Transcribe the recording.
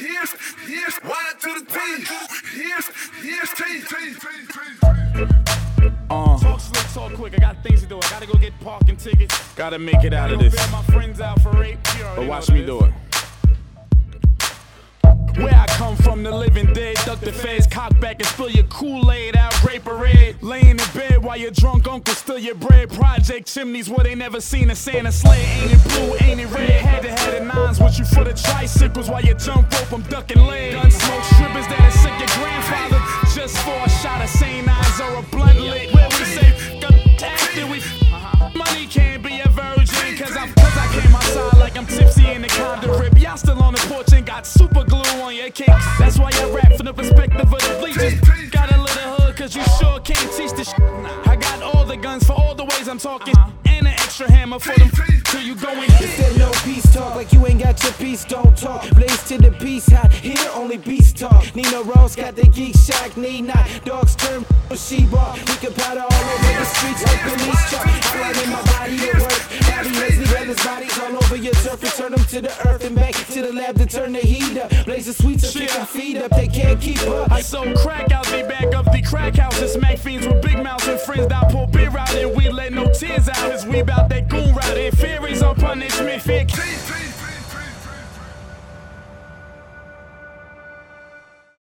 yes, yes, Y to the T. Yes, yes, T, T, T, T. Uh. Talk slick, talk quick. I got things to do. I gotta go get parking tickets. Gotta make it out of this. my friends out for rape. But watch me do it. Where I come from, the living dead, duck the feds, cock back and spill your Kool-Aid out, rape a red. Laying in bed while your drunk uncle steal your bread. Project chimneys where they never seen a Santa sleigh. Ain't it blue, ain't it red? You for the tricycles while you jump rope, I'm ducking legs. Gun smoke strippers that'll sick your grandfather just for a shot of St. Nines or a blunt lit. Where we say, after we uh-huh. money can't be a virgin, cause I, cause I came outside like I'm tipsy in the condom rip. Y'all still on the porch and got super glue on your kicks. That's why I rap from the perspective of the bleachers. Got a little hood, cause you sure can't teach the shit. I got all the guns for all the ways I'm talking, and an extra hammer for them till you going. There no peace talk? Like you ain't got your peace, don't talk. Blaze to the peace hot, here only beast talk. Nina Rose got the geek shack, need not. Dogs turn she bar. We can powder all over the streets like police truck. I in my body to work. Body Leslie Brothers bodies all over your turf. Return them to the earth and back to the lab to turn the heat up. Blaze the sweets up, kick feet up. They can't keep up. I sold crack out, they back up the crack houses. Smack fiends with beer out as we bout that goon route. And fairies on punishment, fear.